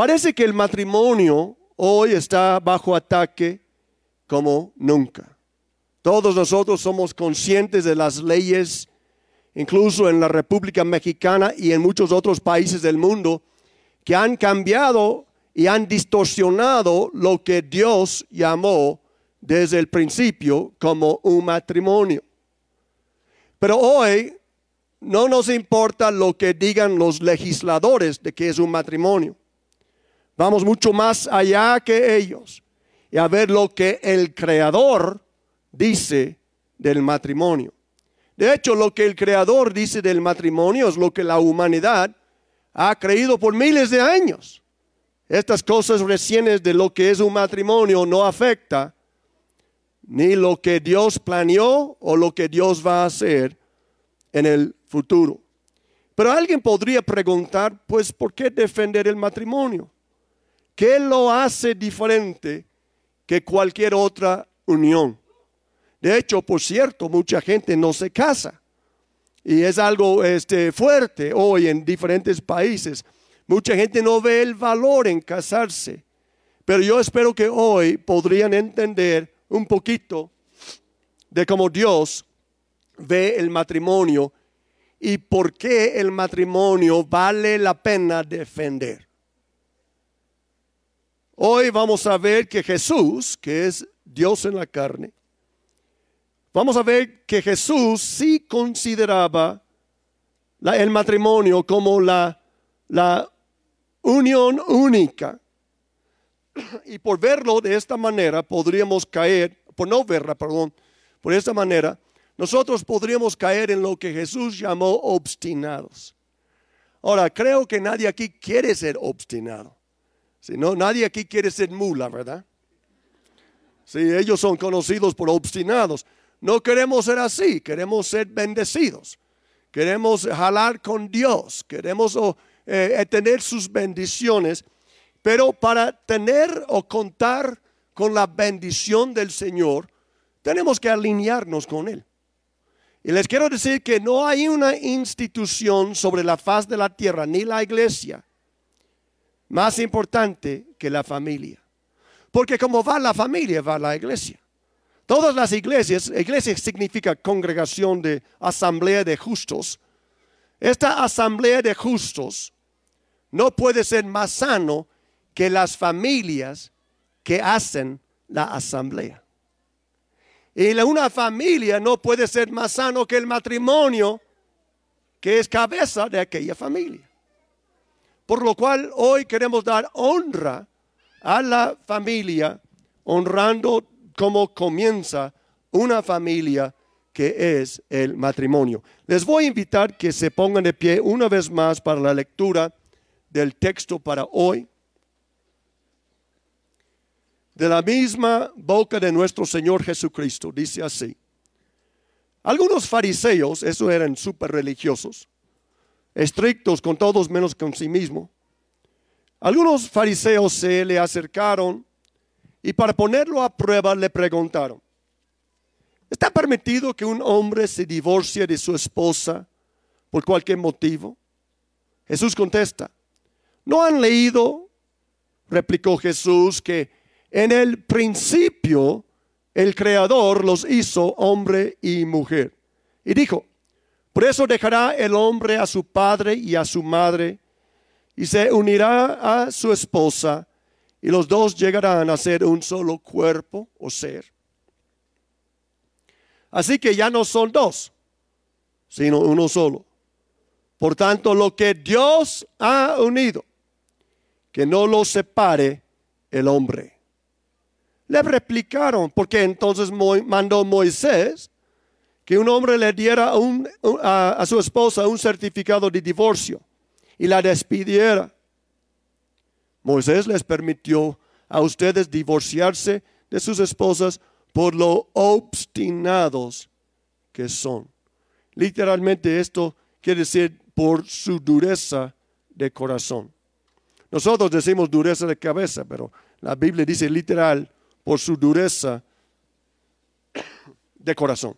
Parece que el matrimonio hoy está bajo ataque como nunca. Todos nosotros somos conscientes de las leyes, incluso en la República Mexicana y en muchos otros países del mundo, que han cambiado y han distorsionado lo que Dios llamó desde el principio como un matrimonio. Pero hoy no nos importa lo que digan los legisladores de que es un matrimonio. Vamos mucho más allá que ellos y a ver lo que el creador dice del matrimonio. De hecho, lo que el creador dice del matrimonio es lo que la humanidad ha creído por miles de años. Estas cosas recientes de lo que es un matrimonio no afecta ni lo que Dios planeó o lo que Dios va a hacer en el futuro. Pero alguien podría preguntar, pues, ¿por qué defender el matrimonio? ¿Qué lo hace diferente que cualquier otra unión? De hecho, por cierto, mucha gente no se casa. Y es algo este, fuerte hoy en diferentes países. Mucha gente no ve el valor en casarse. Pero yo espero que hoy podrían entender un poquito de cómo Dios ve el matrimonio y por qué el matrimonio vale la pena defender. Hoy vamos a ver que Jesús, que es Dios en la carne, vamos a ver que Jesús sí consideraba el matrimonio como la, la unión única. Y por verlo de esta manera podríamos caer, por no verla, perdón, por esta manera, nosotros podríamos caer en lo que Jesús llamó obstinados. Ahora, creo que nadie aquí quiere ser obstinado. Si no, nadie aquí quiere ser mula, ¿verdad? Si ellos son conocidos por obstinados. No queremos ser así, queremos ser bendecidos. Queremos jalar con Dios, queremos oh, eh, tener sus bendiciones. Pero para tener o contar con la bendición del Señor, tenemos que alinearnos con Él. Y les quiero decir que no hay una institución sobre la faz de la tierra, ni la iglesia, más importante que la familia. Porque como va la familia, va la iglesia. Todas las iglesias, iglesia significa congregación de asamblea de justos. Esta asamblea de justos no puede ser más sano que las familias que hacen la asamblea. Y una familia no puede ser más sano que el matrimonio que es cabeza de aquella familia. Por lo cual hoy queremos dar honra a la familia, honrando como comienza una familia que es el matrimonio. Les voy a invitar que se pongan de pie una vez más para la lectura del texto para hoy de la misma boca de nuestro Señor Jesucristo. Dice así. Algunos fariseos, eso eran súper religiosos, estrictos con todos menos con sí mismo. Algunos fariseos se le acercaron y para ponerlo a prueba le preguntaron, ¿está permitido que un hombre se divorcie de su esposa por cualquier motivo? Jesús contesta, ¿no han leído, replicó Jesús, que en el principio, el Creador los hizo hombre y mujer. Y dijo, por eso dejará el hombre a su padre y a su madre, y se unirá a su esposa, y los dos llegarán a ser un solo cuerpo o ser. Así que ya no son dos, sino uno solo. Por tanto, lo que Dios ha unido, que no lo separe el hombre. Le replicaron, porque entonces mandó Moisés que un hombre le diera a, su esposa un certificado de divorcio y la despidiera. Moisés les permitió a ustedes divorciarse de sus esposas por lo obstinados que son. Literalmente esto quiere decir por su dureza de corazón. Nosotros decimos dureza de cabeza, pero la Biblia dice literal por su dureza de corazón.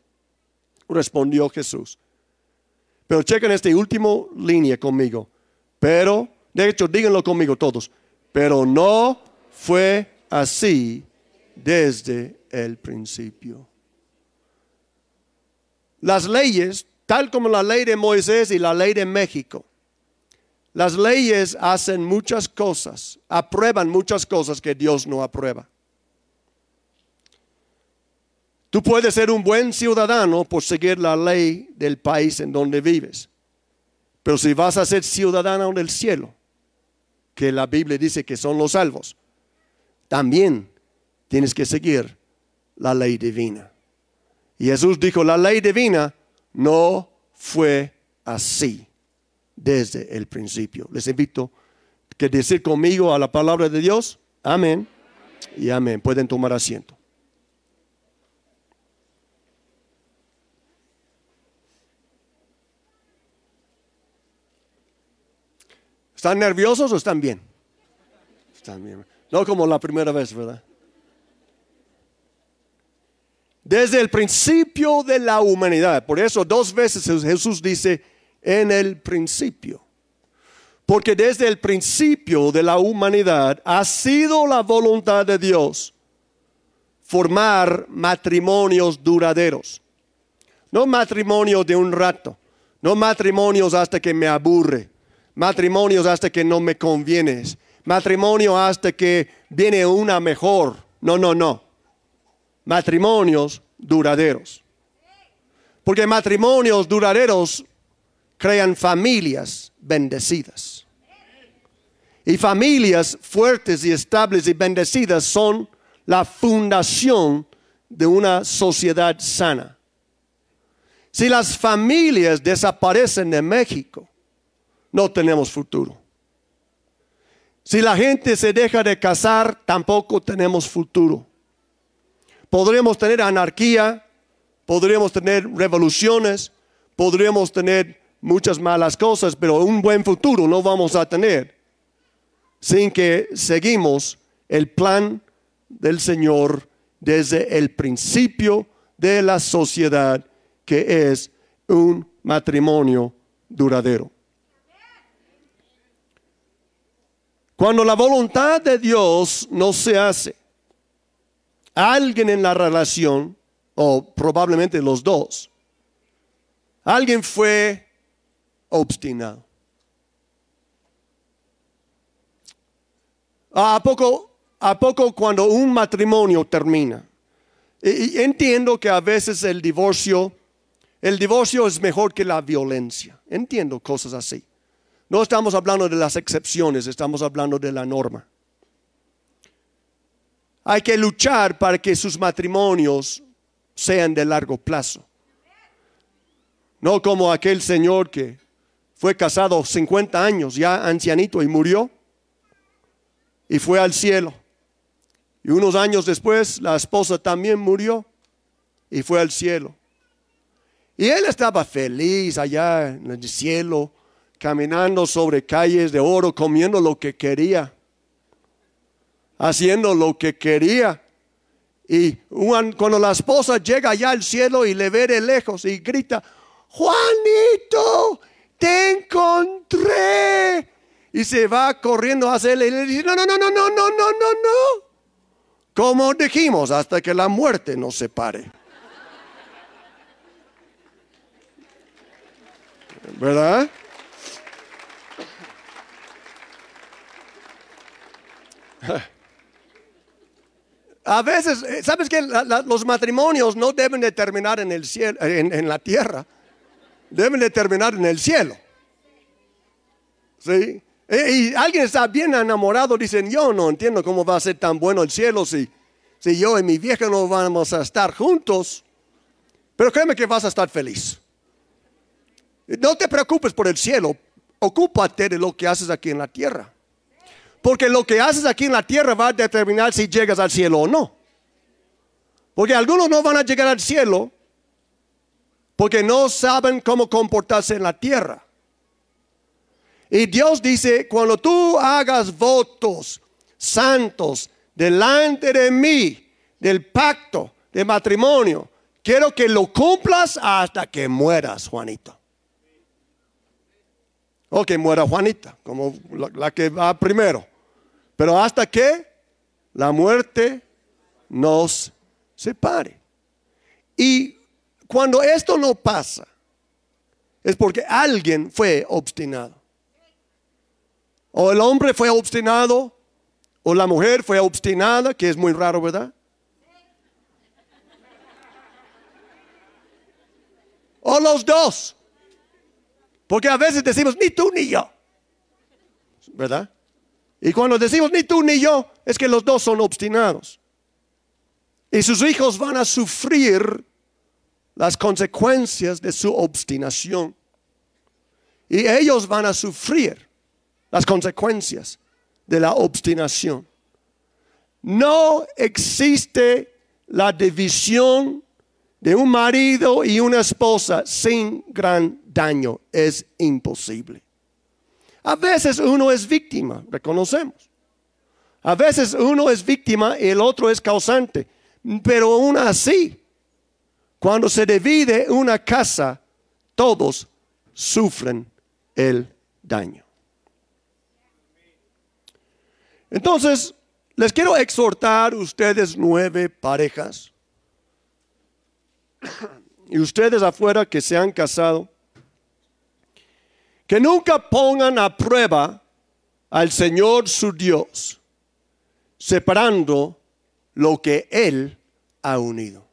Respondió Jesús. Pero chequen esta última línea conmigo. Pero, de hecho, díganlo conmigo todos. Pero no fue así desde el principio. Las leyes, tal como la ley de Moisés y la ley de México, las leyes hacen muchas cosas, aprueban muchas cosas que Dios no aprueba. Tú puedes ser un buen ciudadano por seguir la ley del país en donde vives. Pero si vas a ser ciudadano del cielo, que la Biblia dice que son los salvos, también tienes que seguir la ley divina. Y Jesús dijo, la ley divina no fue así desde el principio. Les invito a decir conmigo a la palabra de Dios, amén y amén. Pueden tomar asiento. ¿Están nerviosos o están bien? Están bien. No como la primera vez, ¿verdad? Desde el principio de la humanidad. Por eso dos veces Jesús dice, en el principio. Porque desde el principio de la humanidad ha sido la voluntad de Dios formar matrimonios duraderos. No matrimonios de un rato, no matrimonios hasta que me aburre, matrimonios hasta que no me convienes, matrimonio hasta que viene una mejor. No, no, no. Matrimonios duraderos. Porque matrimonios duraderos crean familias bendecidas. Y familias fuertes y estables y bendecidas son la fundación de una sociedad sana. Si las familias desaparecen de México, no tenemos futuro. Si la gente se deja de casar, tampoco tenemos futuro. Podríamos tener anarquía, podríamos tener revoluciones, podríamos tener muchas malas cosas, pero un buen futuro no vamos a tener sin que seguimos el plan del Señor desde el principio de la sociedad, que es un matrimonio duradero. Cuando la voluntad de Dios no se hace, alguien en la relación, o probablemente los dos, alguien fue obstinado. ¿A poco, a poco cuando un matrimonio termina? Y, entiendo que a veces el divorcio, el divorcio es mejor que la violencia. Entiendo cosas así. No estamos hablando de las excepciones, estamos hablando de la norma. Hay que luchar para que sus matrimonios sean de largo plazo. No como aquel señor que fue casado 50 años, ya ancianito, y murió. Y fue al cielo. Y unos años después la esposa también murió y fue al cielo. Y él estaba feliz allá en el cielo caminando sobre calles de oro, comiendo lo que quería, haciendo lo que quería. Y cuando la esposa llega allá al cielo y le ve de lejos y grita, Juanito, te encontré. Y se va corriendo hacia él y le dice, no, no, no, no, no, no, no, no, no. Como dijimos, hasta que la muerte nos separe. ¿Verdad? A veces, eh, ¿sabes que los matrimonios no deben de terminar en, el cielo, en, la tierra? Deben de terminar en el cielo. ¿Sí? E, y, alguien está bien enamorado, dicen, yo no entiendo cómo va a ser tan bueno el cielo si, si yo y mi vieja no vamos a estar juntos. Pero créeme que vas a estar feliz. No te preocupes por el cielo, ocúpate de lo que haces aquí en la tierra. Porque lo que haces aquí en la tierra va a determinar si llegas al cielo o no. Porque algunos no van a llegar al cielo porque no saben cómo comportarse en la tierra. Y Dios dice, cuando tú hagas votos santos delante de mí, del pacto de matrimonio, quiero que lo cumplas hasta que mueras, Juanito. O que muera Juanita, como la que va primero. Pero hasta que la muerte nos separe. Y cuando esto no pasa, es porque alguien fue obstinado. O el hombre fue obstinado, o la mujer fue obstinada, que es muy raro, ¿verdad? O los dos. Porque a veces decimos, ni tú ni yo. ¿Verdad? Y cuando decimos ni tú ni yo, es que los dos son obstinados. Y sus hijos van a sufrir las consecuencias de su obstinación. Y ellos van a sufrir las consecuencias de la obstinación. No existe la división de un marido y una esposa sin gran daño. Es imposible. A veces uno es víctima, reconocemos. A veces uno es víctima y el otro es causante. Pero aún así, cuando se divide una casa, todos sufren el daño. Entonces, les quiero exhortar ustedes nueve parejas y ustedes afuera que se han casado, que nunca pongan a prueba al Señor su Dios, separando lo que Él ha unido.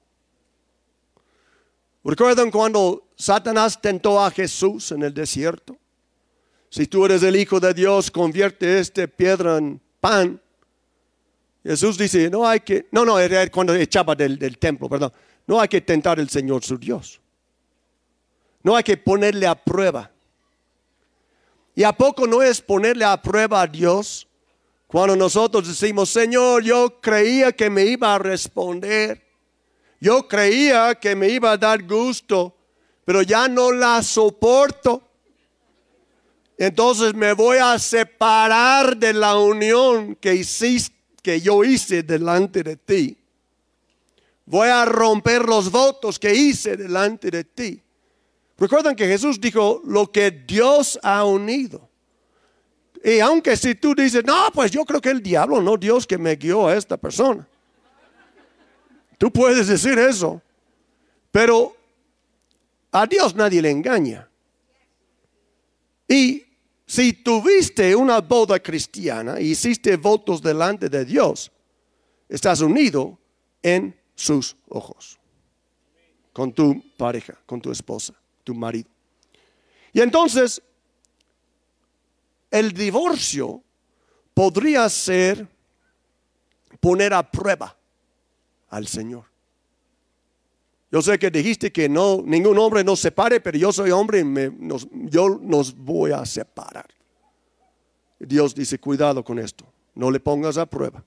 ¿Recuerdan cuando Satanás tentó a Jesús en el desierto? Si tú eres el Hijo de Dios, convierte esta piedra en pan. Jesús dice, no hay que, no, no, era cuando echaba del, del templo, perdón. No hay que tentar al Señor su Dios. No hay que ponerle a prueba. ¿Y a poco no es ponerle a prueba a Dios cuando nosotros decimos, Señor, yo creía que me iba a responder? Yo creía que me iba a dar gusto, pero ya no la soporto. Entonces me voy a separar de la unión que hiciste, que yo hice delante de ti. Voy a romper los votos que hice delante de ti. Recuerdan que Jesús dijo lo que Dios ha unido. Y aunque si tú dices, no, pues yo creo que el diablo, no Dios que me guió a esta persona. Tú puedes decir eso, pero a Dios nadie le engaña. Y si tuviste una boda cristiana y hiciste votos delante de Dios, estás unido en sus ojos con tu pareja, con tu esposa, tu marido. Y entonces, el divorcio podría ser poner a prueba al Señor. Yo sé que dijiste que no, ningún hombre nos separe, pero yo soy hombre y me, yo nos voy a separar. Dios dice, cuidado con esto, no le pongas a prueba.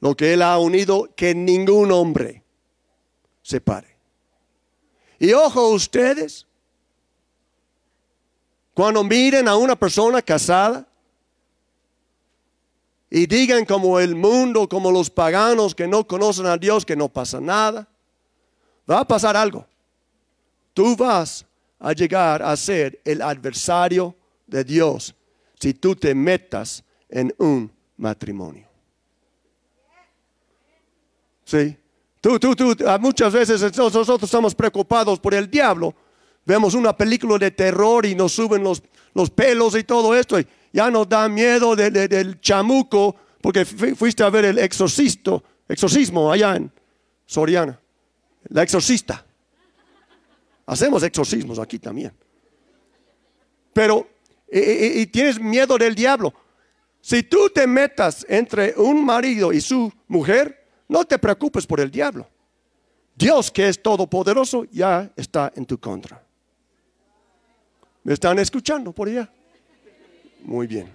Lo que Él ha unido, que ningún hombre separe. Y ojo ustedes, cuando miren a una persona casada, y digan como el mundo, como los paganos que no conocen a Dios, que no pasa nada, va a pasar algo. Tú vas a llegar a ser el adversario de Dios si tú te metas en un matrimonio. Sí. Muchas veces nosotros estamos preocupados por el diablo. Vemos una película de terror y nos suben los, los pelos y todo esto. Y ya nos da miedo del chamuco porque fuiste a ver el exorcisto, exorcismo allá en Soriana. La exorcista. Hacemos exorcismos aquí también. Pero, y, tienes miedo del diablo. Si tú te metas entre un marido y su mujer, no te preocupes por el diablo. Dios que es todopoderoso ya está en tu contra. ¿Me están escuchando por allá? Muy bien.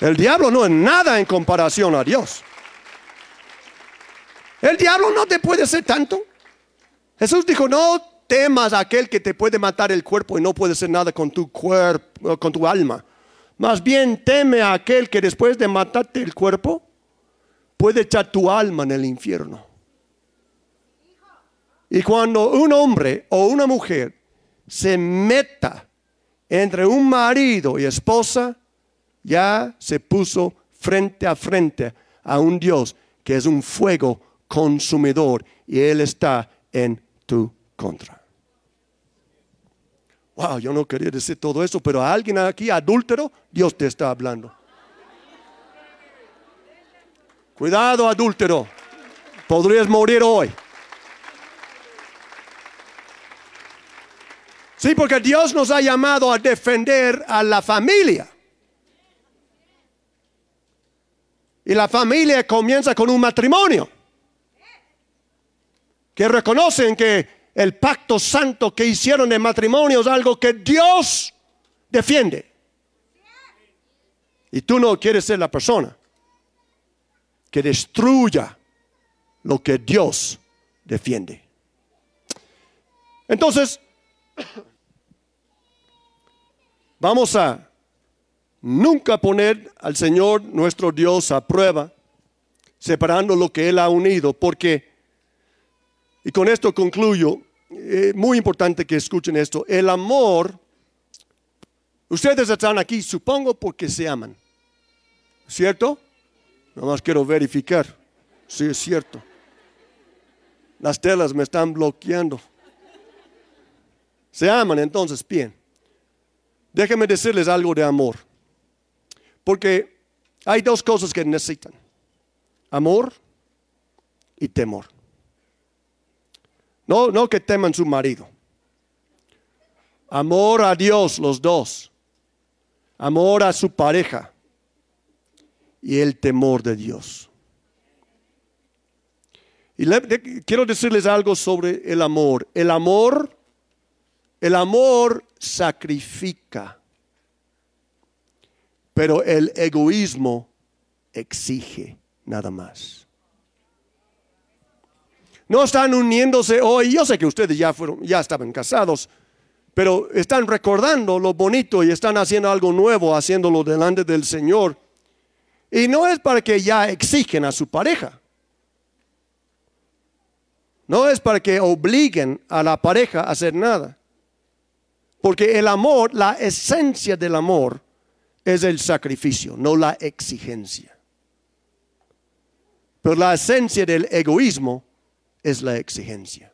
El diablo no es nada en comparación a Dios. El diablo no te puede hacer tanto. Jesús dijo, no temas a aquel que te puede matar el cuerpo y no puede hacer nada con tu cuerpo, con tu alma. Más bien teme a aquel que después de matarte el cuerpo puede echar tu alma en el infierno. Y cuando un hombre o una mujer se meta entre un marido y esposa, ya se puso frente a frente a un Dios que es un fuego consumidor y Él está en tu contra. Wow, yo no quería decir todo eso, pero a alguien aquí adúltero, Dios te está hablando. Cuidado, adúltero. Podrías morir hoy. Sí, porque Dios nos ha llamado a defender a la familia. Y la familia comienza con un matrimonio. Que reconocen que el pacto santo que hicieron de matrimonio es algo que Dios defiende. Y tú no quieres ser la persona que destruya lo que Dios defiende. Entonces, vamos a nunca poner al Señor nuestro Dios a prueba, separando lo que Él ha unido, porque, y con esto concluyo, eh, muy importante que escuchen esto, el amor, ustedes están aquí, supongo, porque se aman, ¿cierto? Nada más quiero verificar, si es cierto. Las telas me están bloqueando. Se aman entonces, bien. Déjenme decirles algo de amor. Porque hay dos cosas que necesitan. Amor y temor. No, no que teman su marido. Amor a Dios los dos. Amor a su pareja. Y el temor de Dios. Y quiero decirles algo sobre el amor. El amor, el amor sacrifica pero el egoísmo exige nada más. No están uniéndose hoy, yo sé que ustedes ya fueron, ya estaban casados, pero están recordando lo bonito y están haciendo algo nuevo, haciéndolo delante del Señor. Y no es para que ya exigen a su pareja. No es para que obliguen a la pareja a hacer nada. Porque el amor, la esencia del amor, es el sacrificio, no la exigencia. Pero la esencia del egoísmo es la exigencia.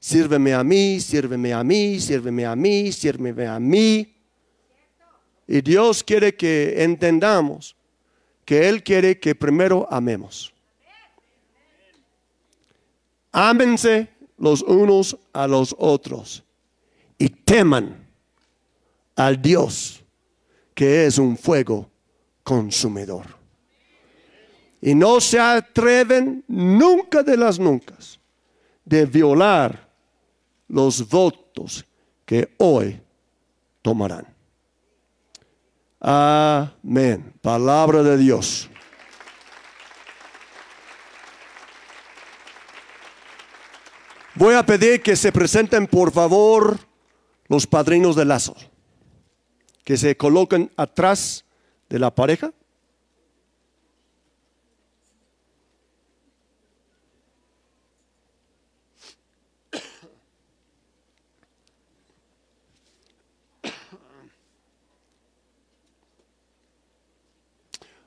Sírveme a mí, sírveme a mí, sírveme a mí, sírveme a mí. Y Dios quiere que entendamos que Él quiere que primero amemos. Ámense los unos a los otros y teman al Dios que es un fuego consumidor. Y no se atreven nunca de las nunca de violar los votos que hoy tomarán. Amén. Palabra de Dios. Voy a pedir que se presenten por favor los padrinos de lazo que se colocan atrás de la pareja.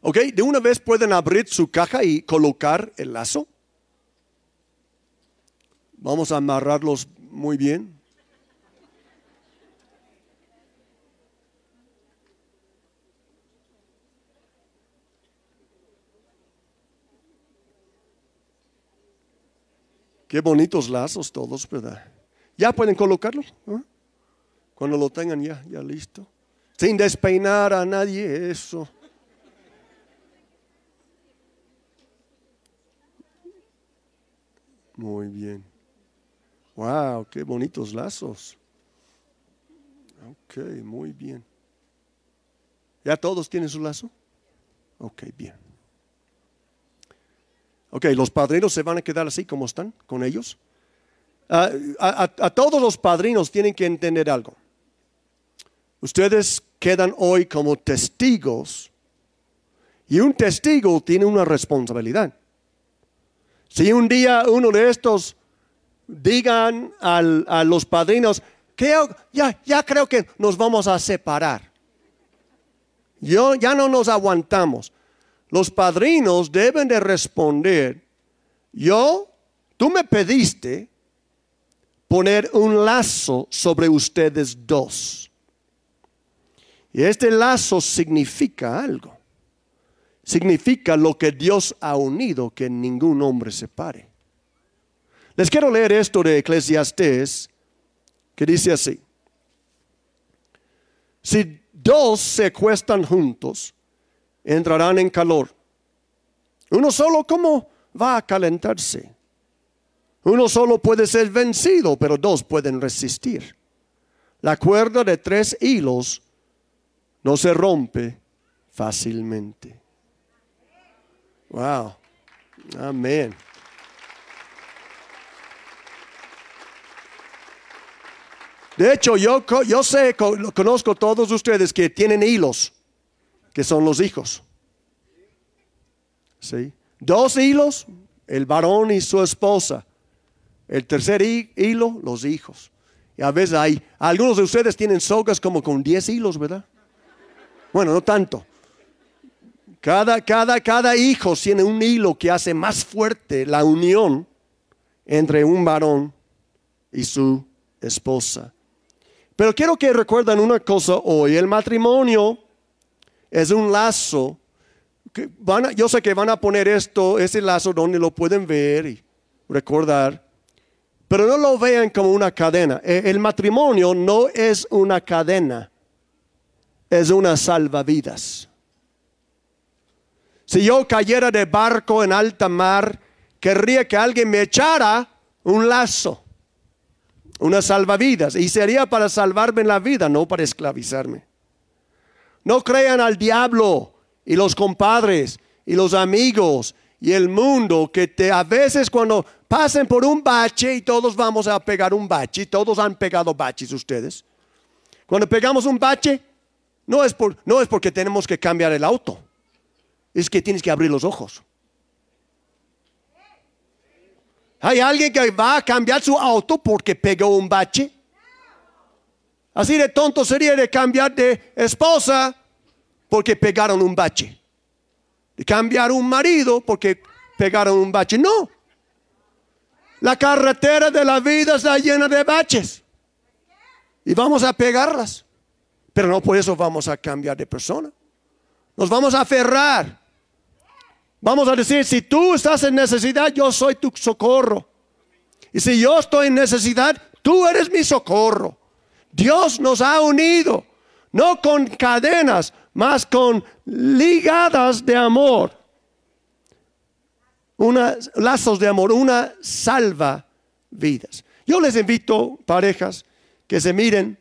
Ok, de una vez pueden abrir su caja y colocar el lazo. Vamos a amarrarlos muy bien. Qué bonitos lazos todos, ¿verdad? Ya pueden colocarlo. Cuando lo tengan ya, ya listo. Sin despeinar a nadie eso. Muy bien. Wow, qué bonitos lazos. Ok, muy bien. ¿Ya todos tienen su lazo? Ok, bien. Ok, los padrinos se van a quedar así como están con ellos. Ah, a, todos los padrinos tienen que entender algo. Ustedes quedan hoy como testigos y un testigo tiene una responsabilidad. Si un día uno de estos digan a los padrinos ya, ya creo que nos vamos a separar. Yo, ya no nos aguantamos. Los padrinos deben de responder, yo, tú me pediste poner un lazo sobre ustedes dos. Y este lazo significa algo. Significa lo que Dios ha unido, que ningún hombre separe. Les quiero leer esto de Eclesiastés, que dice así. Si dos se acuestan juntos, entrarán en calor. Uno solo, ¿cómo va a calentarse? Uno solo puede ser vencido, pero dos pueden resistir. La cuerda de tres hilos no se rompe fácilmente. Wow. Amén. De hecho, yo, yo sé, conozco todos ustedes que tienen hilos, que son los hijos. ¿Sí? Dos hilos, el varón y su esposa. El tercer hilo, los hijos. Y a veces hay, algunos de ustedes tienen sogas como con diez hilos, ¿verdad? Bueno, no tanto. Cada, cada, cada hijo tiene un hilo que hace más fuerte la unión entre un varón y su esposa. Pero quiero que recuerden una cosa hoy. El matrimonio es un lazo. Yo sé que van a poner esto, ese lazo donde lo pueden ver y recordar. Pero no lo vean como una cadena. E, el matrimonio no es una cadena. Es una salvavidas. Si yo cayera de barco en alta mar, querría que alguien me echara un lazo una salvavidas. Y sería para salvarme la vida, no para esclavizarme. No crean al diablo y los compadres y los amigos y el mundo que te a veces cuando pasen por un bache y todos vamos a pegar un bache, todos han pegado baches ustedes. Cuando pegamos un bache, no es, por, no es porque tenemos que cambiar el auto, es que tienes que abrir los ojos. ¿Hay alguien que va a cambiar su auto porque pegó un bache? Así de tonto sería de cambiar de esposa porque pegaron un bache. De cambiar un marido porque pegaron un bache. No. La carretera de la vida está llena de baches. Y vamos a pegarlas. Pero no por eso vamos a cambiar de persona. Nos vamos a aferrar Vamos a decir, si tú estás en necesidad, yo soy tu socorro. Y si yo estoy en necesidad, tú eres mi socorro. Dios nos ha unido, no con cadenas, más con ligadas de amor. Una, lazos de amor, una salva vidas. Yo les invito, parejas, que se miren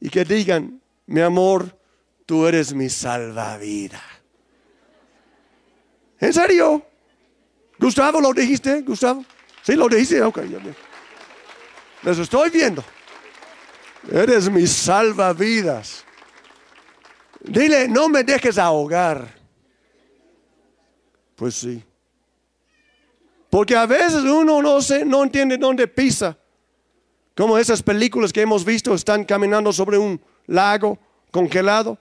y que digan, mi amor, tú eres mi salvavidas. ¿En serio? Gustavo, ¿lo dijiste? Gustavo. Sí, lo dijiste. Ok, ya Les estoy viendo. Eres mi salvavidas. Dile, no me dejes ahogar. Pues sí. Porque a veces uno no, se, no entiende dónde pisa. Como esas películas que hemos visto, están caminando sobre un lago congelado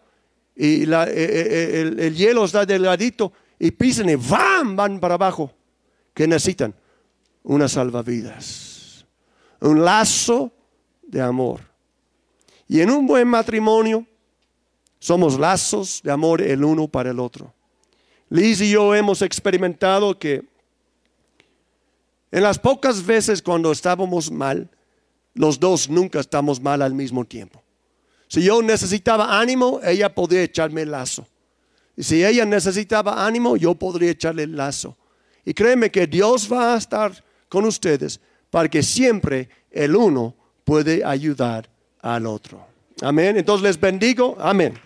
y eh, eh, eh, el, el, hielo está delgadito y pisan y van, van para abajo. que necesitan? Una salvavidas. Un lazo de amor. Y en un buen matrimonio somos lazos de amor el uno para el otro. Liz y yo hemos experimentado que en las pocas veces cuando estábamos mal, los dos nunca estamos mal al mismo tiempo. Si yo necesitaba ánimo, ella podía echarme el lazo. Y si ella necesitaba ánimo, yo podría echarle el lazo. Y créeme que Dios va a estar con ustedes para que siempre el uno puede ayudar al otro. Amén. Entonces les bendigo. Amén.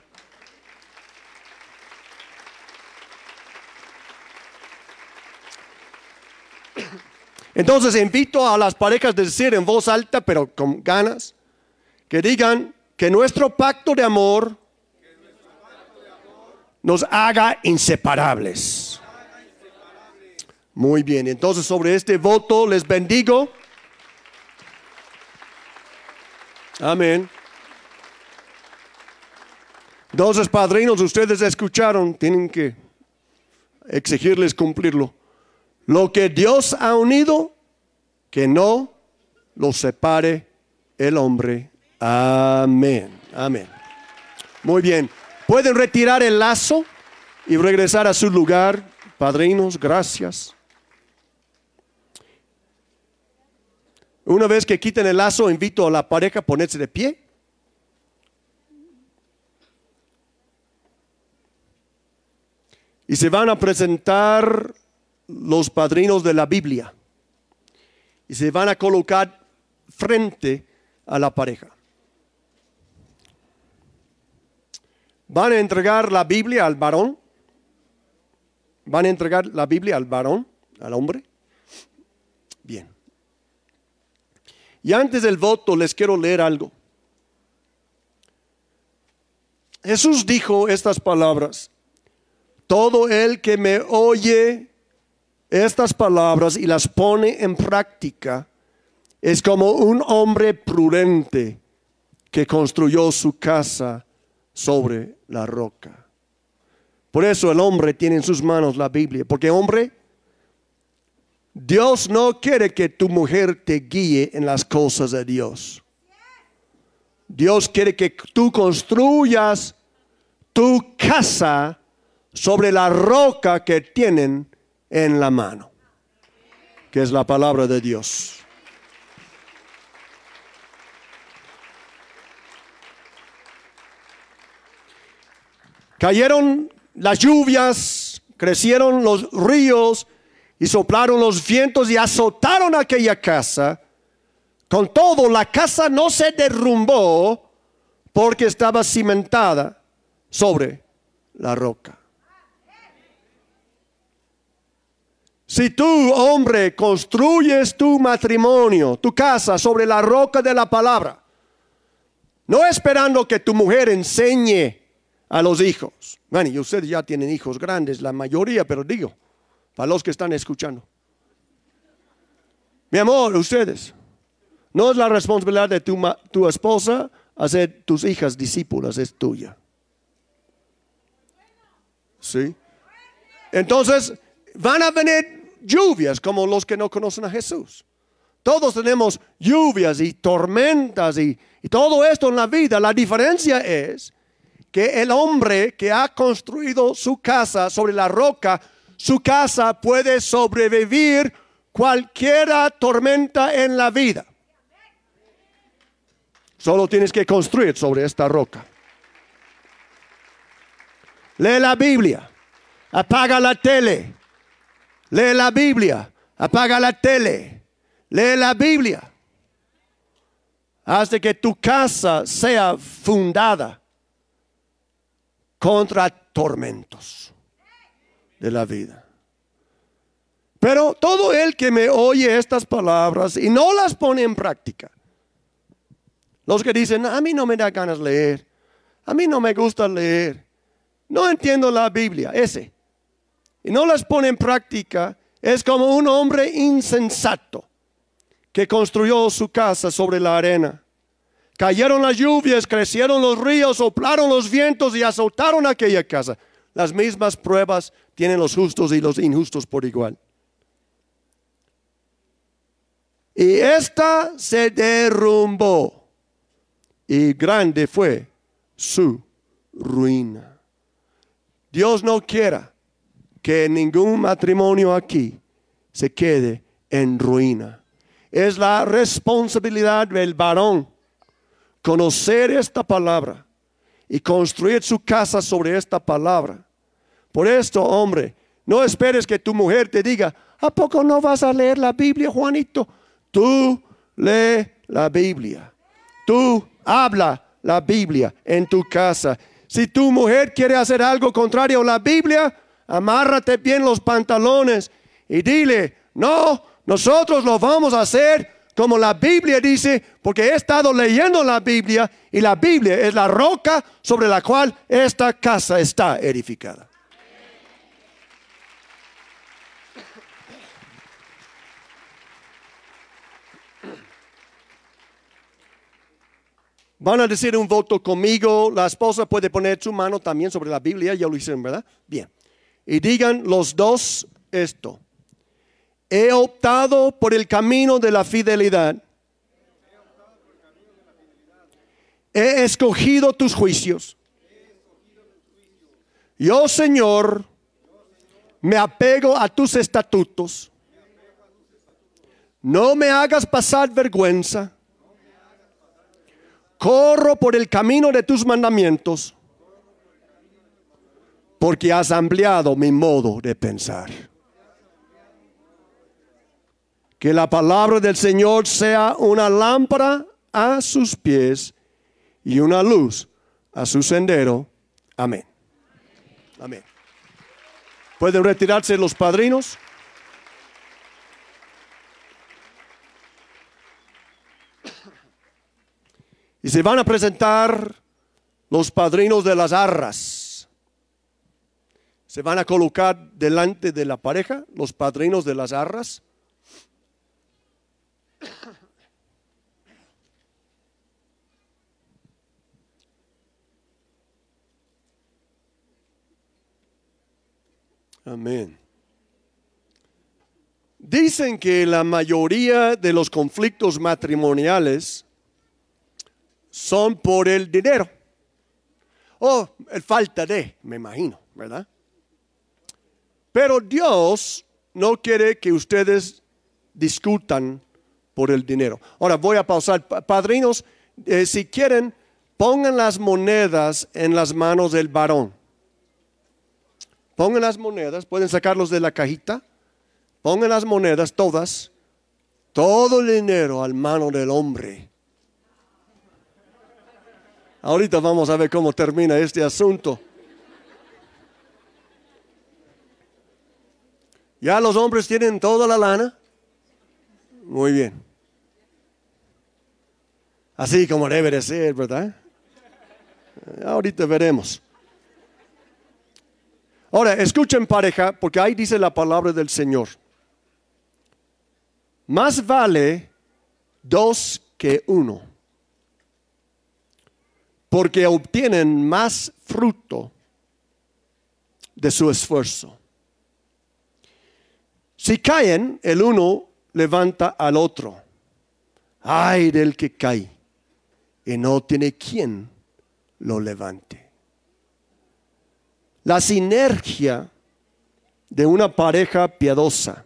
Entonces invito a las parejas a decir en voz alta, pero con ganas, que digan que nuestro pacto de amor nos haga inseparables. Muy bien, entonces sobre este voto les bendigo. Amén. Entonces, padrinos, ustedes escucharon, tienen que exigirles cumplirlo. Lo que Dios ha unido, que no lo separe el hombre. Amén. Amén. Muy bien. Pueden retirar el lazo y regresar a su lugar. Padrinos, gracias. Una vez que quiten el lazo, invito a la pareja a ponerse de pie. Y se van a presentar los padrinos de la Biblia. Y se van a colocar frente a la pareja. Van a entregar la Biblia al varón. Van a entregar la Biblia al varón, al hombre. Bien. Y antes del voto les quiero leer algo. Jesús dijo estas palabras. Todo el que me oye estas palabras y las pone en práctica es como un hombre prudente que construyó su casa sobre la roca. Por eso el hombre tiene en sus manos la Biblia, porque hombre, Dios no quiere que tu mujer te guíe en las cosas de Dios. Dios quiere que tú construyas tu casa sobre la roca que tienen en la mano, que es la palabra de Dios. Cayeron las lluvias, crecieron los ríos y soplaron los vientos y azotaron aquella casa. Con todo, la casa no se derrumbó porque estaba cimentada sobre la roca. Si tú, hombre, construyes tu matrimonio, tu casa sobre la roca de la palabra, no esperando que tu mujer enseñe a los hijos. Bueno, y ustedes ya tienen hijos grandes, la mayoría, pero digo, para los que están escuchando. Mi amor, ustedes, no es la responsabilidad de tu, tu esposa hacer tus hijas discípulas, es tuya. ¿Sí? Entonces, van a venir lluvias como los que no conocen a Jesús. Todos tenemos lluvias y tormentas y, y todo esto en la vida. La diferencia es que el hombre que ha construido su casa sobre la roca, su casa puede sobrevivir cualquier tormenta en la vida. Solo tienes que construir sobre esta roca. Lee la Biblia, apaga la tele, lee la Biblia, apaga la tele, lee la Biblia. Haz que tu casa sea fundada contra tormentos de la vida. Pero todo el que me oye estas palabras y no las pone en práctica, los que dicen, a mí no me da ganas leer, a mí no me gusta leer, no entiendo la Biblia, ese, y no las pone en práctica, es como un hombre insensato que construyó su casa sobre la arena Cayeron las lluvias, crecieron los ríos, soplaron los vientos y azotaron aquella casa. Las mismas pruebas tienen los justos y los injustos por igual. Y esta se derrumbó y grande fue su ruina. Dios no quiera que ningún matrimonio aquí se quede en ruina. Es la responsabilidad del varón conocer esta palabra y construir su casa sobre esta palabra. Por esto, hombre, no esperes que tu mujer te diga, ¿a poco no vas a leer la Biblia, Juanito? Tú lee la Biblia. Tú habla la Biblia en tu casa. Si tu mujer quiere hacer algo contrario a la Biblia, amárrate bien los pantalones y dile, no, nosotros lo vamos a hacer como la Biblia dice, porque he estado leyendo la Biblia y la Biblia es la roca sobre la cual esta casa está edificada. Van a decir un voto conmigo. La esposa puede poner su mano también sobre la Biblia. Ya lo hicieron, ¿verdad? Bien. Y digan los dos esto. He optado por el camino de la fidelidad. He escogido tus juicios. Yo, Señor, me apego a tus estatutos. No me hagas pasar vergüenza. Corro por el camino de tus mandamientos, porque has ampliado mi modo de pensar. Que la palabra del Señor sea una lámpara a sus pies y una luz a su sendero. Amén. Amén. ¿Pueden retirarse los padrinos? Y se van a presentar los padrinos de las arras. Se van a colocar delante de la pareja los padrinos de las arras. Amén. Dicen que la mayoría de los conflictos matrimoniales son por el dinero. O el falta de, me imagino, ¿verdad? Pero Dios no quiere que ustedes discutan por el dinero. Ahora voy a pausar. Padrinos, eh, si quieren, pongan las monedas en las manos del varón. Pongan las monedas, pueden sacarlos de la cajita. Pongan las monedas todas, todo el dinero al mano del hombre. Ahorita vamos a ver cómo termina este asunto. ¿Ya los hombres tienen toda la lana? Muy bien. Así como debe de ser, ¿verdad? Ahorita veremos. Ahora, escuchen pareja, porque ahí dice la palabra del Señor. Más vale dos que uno, porque obtienen más fruto de su esfuerzo. Si caen, el uno levanta al otro. Ay del que cae y no tiene quien lo levante. La sinergia de una pareja piadosa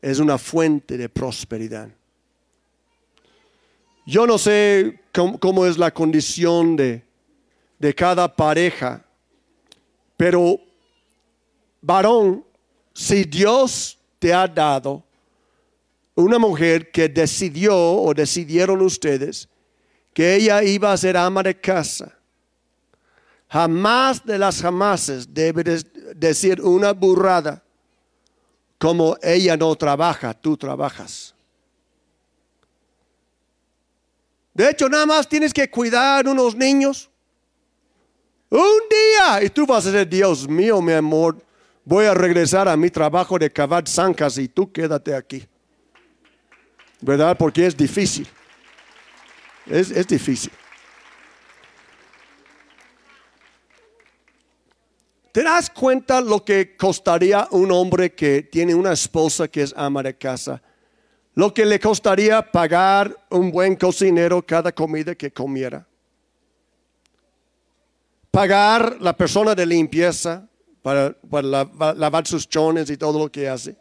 es una fuente de prosperidad. Yo no sé cómo, es la condición de, de cada pareja, pero varón, si Dios te ha dado una mujer que decidió o decidieron ustedes que ella iba a ser ama de casa, Jamás de las jamases debe decir una burrada como ella no trabaja, tú trabajas. De hecho, nada más tienes que cuidar unos niños. Un día y tú vas a decir, Dios mío, mi amor, voy a regresar a mi trabajo de cavar zancas y tú quédate aquí. ¿Verdad? Porque es difícil. Es, es difícil. ¿Te das cuenta lo que costaría un hombre que tiene una esposa que es ama de casa? Lo que le costaría pagar un buen cocinero cada comida que comiera. Pagar la persona de limpieza para, lavar sus chones y todo lo que hace.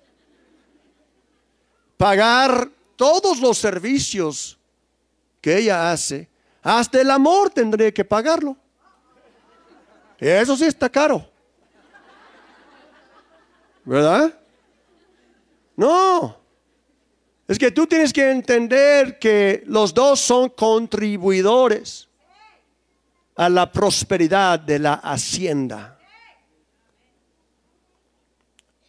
Pagar todos los servicios que ella hace. Hasta el amor tendría que pagarlo. Eso sí está caro. ¿Verdad? No. Es que tú tienes que entender que los dos son contribuidores a la prosperidad de la hacienda.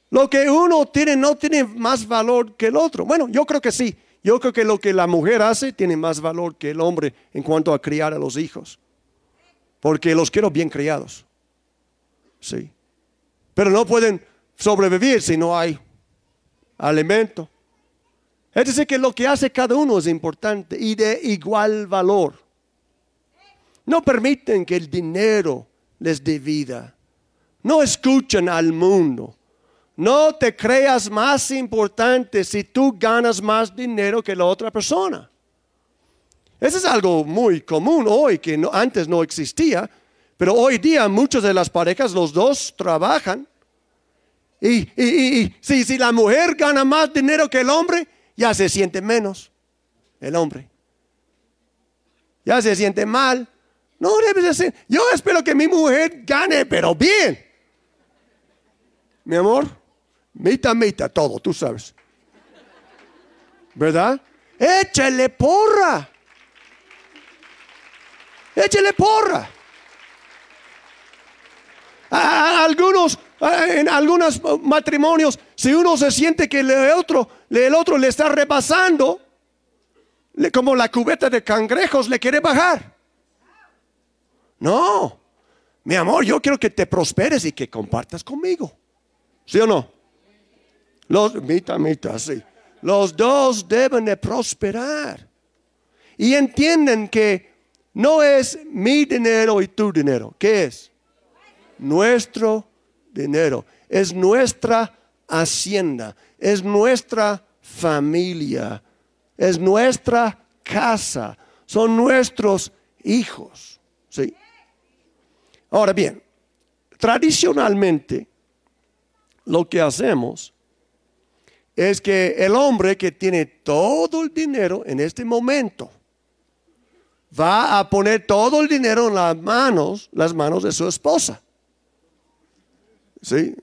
Lo que uno tiene no tiene más valor que el otro. Bueno, yo creo que sí. Yo creo que lo que la mujer hace tiene más valor que el hombre en cuanto a criar a los hijos. Porque los quiero bien criados. Sí. Pero no pueden sobrevivir si no hay alimento. Es decir, que lo que hace cada uno es importante y de igual valor. No permiten que el dinero les dé vida. No escuchan al mundo. No te creas más importante si tú ganas más dinero que la otra persona. Eso es algo muy común hoy que antes no existía, pero hoy día muchas de las parejas, los dos trabajan. Y, si, si la mujer gana más dinero que el hombre, ya se siente menos el hombre. Ya se siente mal. No debe de ser. Yo espero que mi mujer gane, pero bien. Mi amor, mita, mita, todo, tú sabes. ¿Verdad? Échale porra. Échale porra. algunos, en algunos matrimonios, si uno se siente que el otro, el otro le está repasando, como la cubeta de cangrejos le quiere bajar. No, mi amor, yo quiero que te prosperes y que compartas conmigo. ¿Sí o no? Los, sí. Los dos deben de prosperar. Y entienden que no es mi dinero y tu dinero. ¿Qué es? Nuestro dinero. Es nuestra hacienda. Es nuestra familia. Es nuestra casa. Son nuestros hijos. ¿Sí? Ahora bien, tradicionalmente lo que hacemos es que el hombre que tiene todo el dinero en este momento, va a poner todo el dinero en las manos, las manos de su esposa. ¿Sí?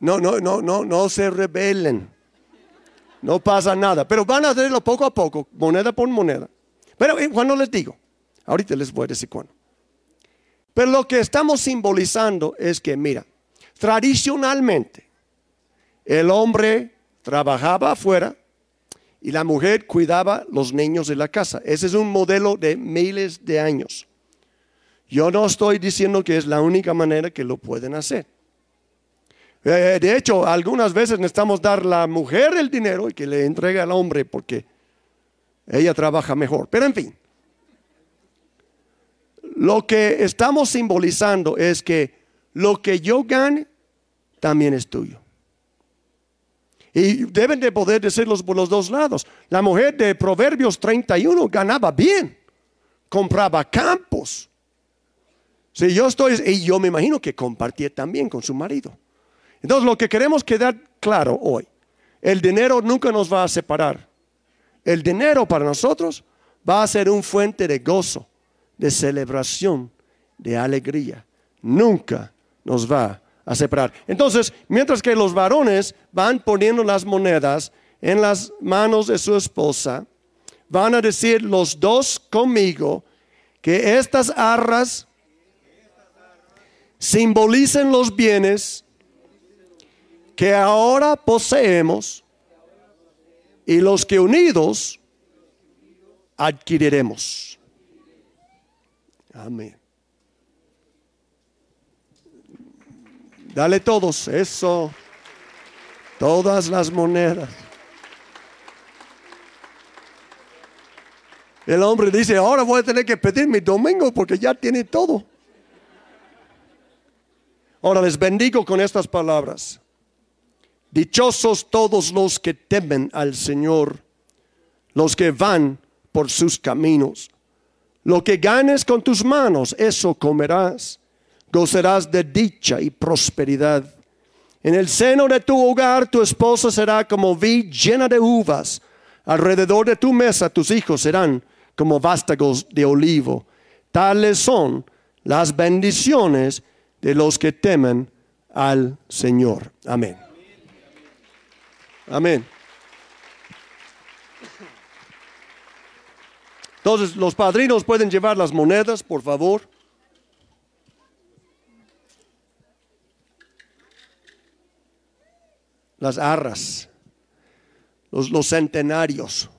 No, no, no, no, no se rebelen. No pasa nada. Pero van a hacerlo poco a poco, moneda por moneda. Pero eh, cuando les digo, ahorita les voy a decir cuándo. Pero lo que estamos simbolizando es que, mira, tradicionalmente el hombre trabajaba afuera, y la mujer cuidaba los niños de la casa. Ese es un modelo de miles de años. Yo no estoy diciendo que es la única manera que lo pueden hacer. Eh, de hecho, algunas veces necesitamos dar a la mujer el dinero y que le entregue al hombre porque ella trabaja mejor. Pero en fin, lo que estamos simbolizando es que lo que yo gane también es tuyo. Y deben de poder decirlos por los dos lados. La mujer de Proverbios 31 ganaba bien, compraba campos. Si yo estoy, y yo me imagino que compartía también con su marido. Entonces lo que queremos quedar claro hoy, el dinero nunca nos va a separar. El dinero para nosotros va a ser un fuente de gozo, de celebración, de alegría. Nunca nos va a separar. Entonces, mientras que los varones van poniendo las monedas en las manos de su esposa, van a decir los dos conmigo que estas arras simbolicen los bienes que ahora poseemos y los que unidos adquiriremos. Amén. Dale todos, eso. Todas las monedas. El hombre dice, ahora voy a tener que pedir mi domingo porque ya tiene todo. Ahora les bendigo con estas palabras. Dichosos todos los que temen al Señor, los que van por sus caminos. Lo que ganes con tus manos, eso comerás gozarás de dicha y prosperidad. En el seno de tu hogar tu esposa será como vid llena de uvas. Alrededor de tu mesa tus hijos serán como vástagos de olivo. Tales son las bendiciones de los que temen al Señor. Amén. Amén. Entonces, los padrinos pueden llevar las monedas, por favor. Las arras, los, los centenarios.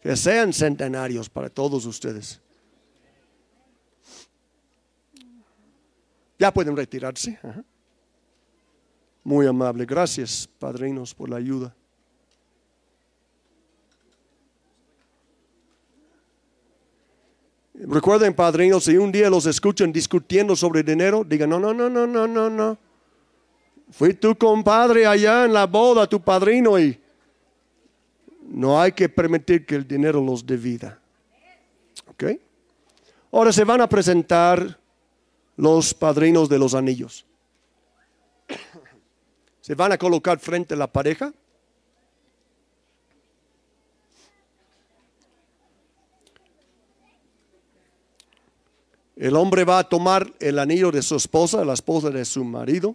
Que sean centenarios para todos ustedes. Ya pueden retirarse. Muy amable. Gracias, padrinos, por la ayuda. Recuerden, padrinos, si un día los escuchan discutiendo sobre dinero, digan, no, no, no, no, no, no, no. Fui tu compadre allá en la boda, tu padrino, y no hay que permitir que el dinero los divida. ¿Ok? Ahora se van a presentar los padrinos de los anillos. Se van a colocar frente a la pareja. El hombre va a tomar el anillo de su esposa, la esposa de su marido.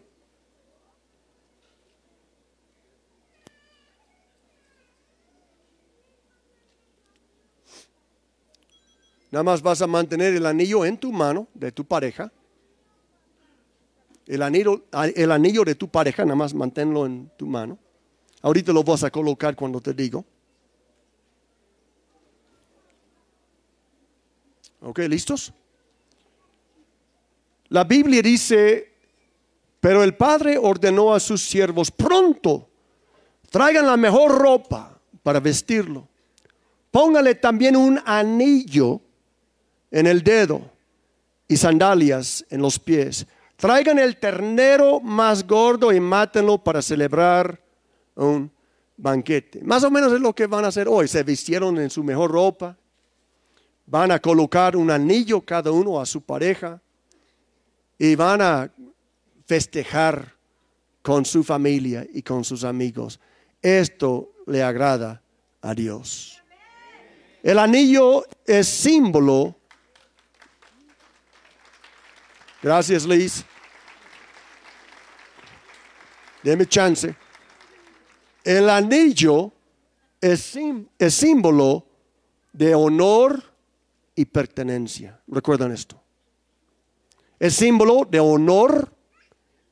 Nada más vas a mantener el anillo en tu mano de tu pareja. El anillo, el anillo de tu pareja, nada más manténlo en tu mano. Ahorita lo vas a colocar cuando te digo. ¿Ok? ¿Listos? La Biblia dice, pero el Padre ordenó a sus siervos, pronto, traigan la mejor ropa para vestirlo. Póngale también un anillo en el dedo y sandalias en los pies. Traigan el ternero más gordo y mátenlo para celebrar un banquete. Más o menos es lo que van a hacer hoy. Se vistieron en su mejor ropa. Van a colocar un anillo cada uno a su pareja. Y van a festejar con su familia y con sus amigos. Esto le agrada a Dios. El anillo es símbolo Gracias, Liz. Deme chance. El anillo es, es símbolo de honor y pertenencia. Recuerdan esto. Es símbolo de honor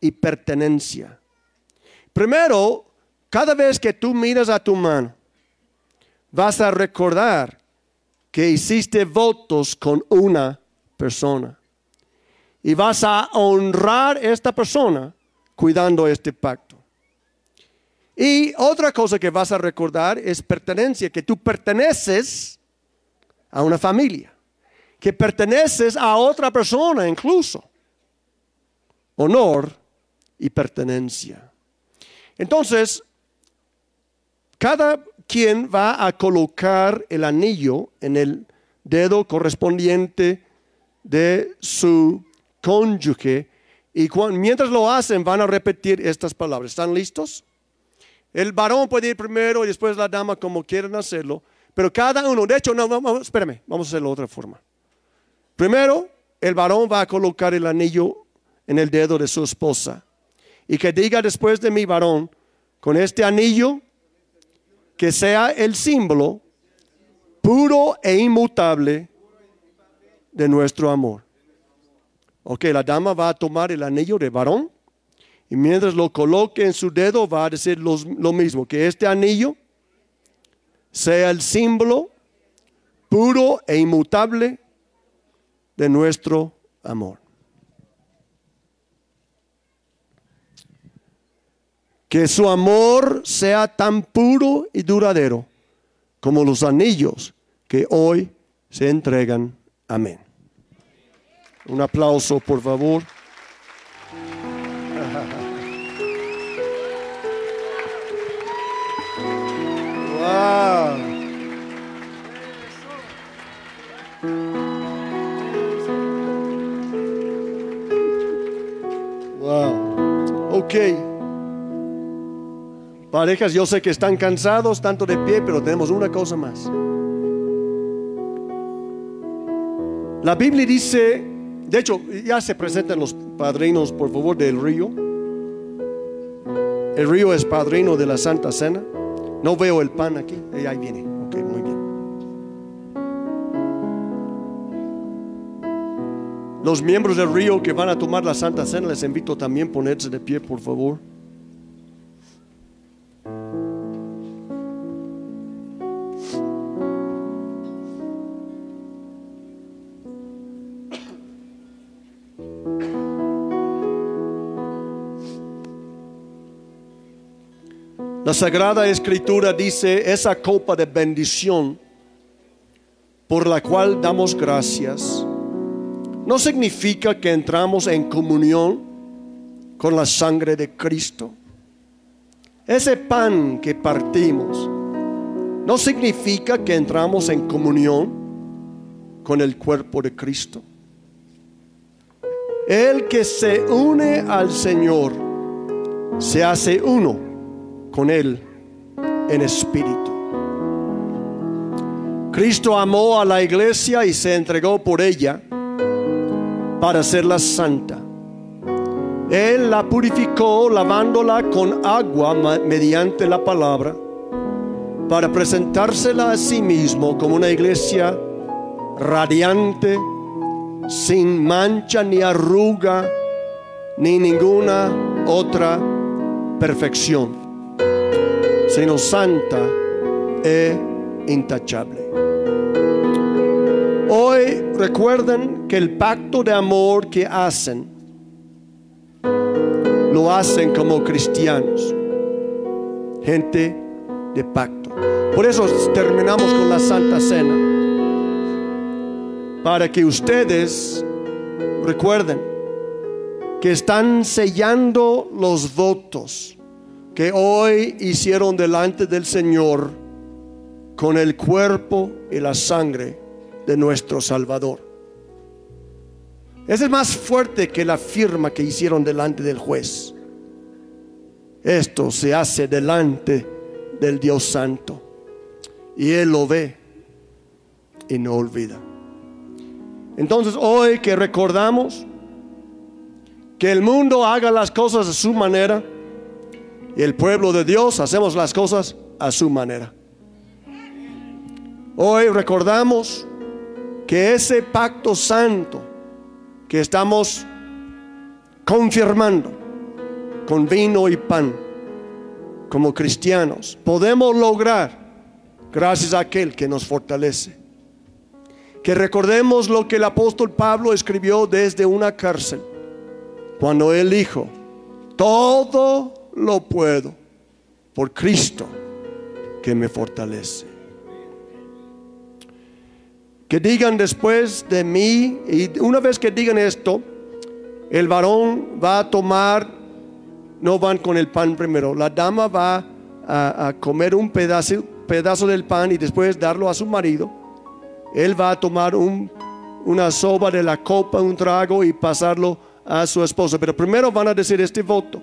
y pertenencia. Primero, cada vez que tú miras a tu mano, vas a recordar que hiciste votos con una persona y vas a honrar a esta persona cuidando este pacto. Y otra cosa que vas a recordar es pertenencia, que tú perteneces a una familia, que perteneces a otra persona incluso. Honor y pertenencia. Entonces, cada quien va a colocar el anillo en el dedo correspondiente de su cónyuge. Y mientras lo hacen van a repetir estas palabras. ¿Están listos? El varón puede ir primero y después la dama como quieran hacerlo. Pero cada uno, de hecho, no, espérame, vamos a hacerlo de otra forma. Primero, el varón va a colocar el anillo en el dedo de su esposa. Y que diga después de mi varón, con este anillo, que sea el símbolo puro e inmutable de nuestro amor. Ok, la dama va a tomar el anillo de varón y mientras lo coloque en su dedo va a decir lo mismo, que este anillo sea el símbolo puro e inmutable de nuestro amor. Que su amor sea tan puro y duradero como los anillos que hoy se entregan. Amén. Un aplauso, por favor. Wow. Wow. Ok. Parejas, yo sé que están cansados tanto de pie, pero tenemos una cosa más. La Biblia dice de hecho, ya se presentan los padrinos, por favor, del río. El río es padrino de la Santa Cena. No veo el pan aquí. Ahí viene. Ok, muy bien. Los miembros del río que van a tomar la Santa Cena, les invito también a ponerse de pie, por favor. La Sagrada Escritura dice, esa copa de bendición por la cual damos gracias, no significa que entramos en comunión con la sangre de Cristo. Ese pan que partimos no significa que entramos en comunión con el cuerpo de Cristo. El que se une al Señor se hace uno con Él en espíritu. Cristo amó a la iglesia y se entregó por ella para hacerla santa. Él la purificó lavándola con agua mediante la palabra para presentársela a sí mismo como una iglesia radiante, sin mancha ni arruga, ni ninguna otra perfección, sino santa e intachable. Hoy recuerden que el pacto de amor que hacen, lo hacen como cristianos, gente de pacto. Por eso terminamos con la Santa Cena, para que ustedes recuerden que están sellando los votos que hoy hicieron delante del Señor con el cuerpo y la sangre de nuestro Salvador. Ese es más fuerte que la firma que hicieron delante del juez. Esto se hace delante del Dios Santo. Y Él lo ve y no olvida. Entonces hoy que recordamos que el mundo haga las cosas a su manera y el pueblo de Dios hacemos las cosas a su manera. Hoy recordamos que ese pacto santo que estamos confirmando con vino y pan como cristianos, podemos lograr gracias a aquel que nos fortalece. Que recordemos lo que el apóstol Pablo escribió desde una cárcel, cuando él dijo, todo lo puedo por Cristo que me fortalece que digan después de mí, y una vez que digan esto, el varón va a tomar, no van con el pan primero, la dama va a, comer un pedazo, pedazo del pan y después darlo a su marido. Él va a tomar un, una soba de la copa, un trago y pasarlo a su esposa. Pero primero van a decir este voto.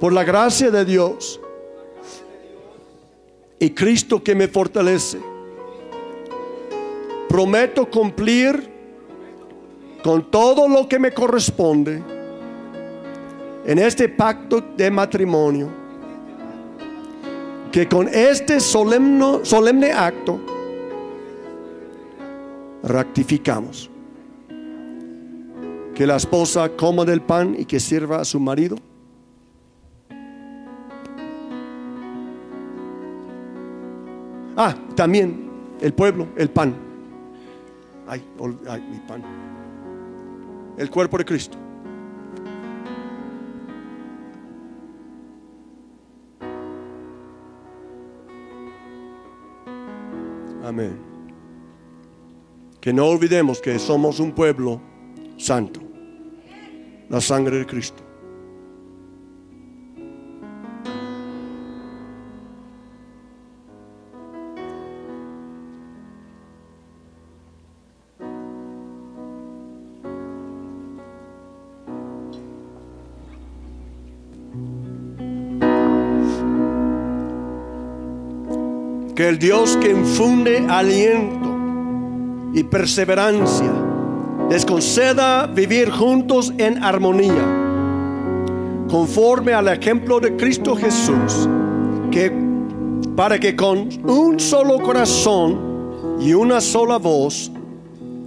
Por la gracia de Dios y Cristo que me fortalece prometo cumplir con todo lo que me corresponde en este pacto de matrimonio, que con este solemne, solemne acto rectificamos. Que la esposa coma del pan y que sirva a su marido. También el pueblo, el pan. Ay, mi pan. El cuerpo de Cristo. Amén. Que no olvidemos que somos un pueblo santo. La sangre de Cristo. Que el Dios que infunde aliento y perseverancia les conceda vivir juntos en armonía, conforme al ejemplo de Cristo Jesús, que para que con un solo corazón y una sola voz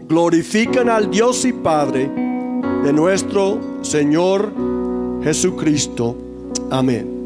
glorifiquen al Dios y Padre de nuestro Señor Jesucristo. Amén.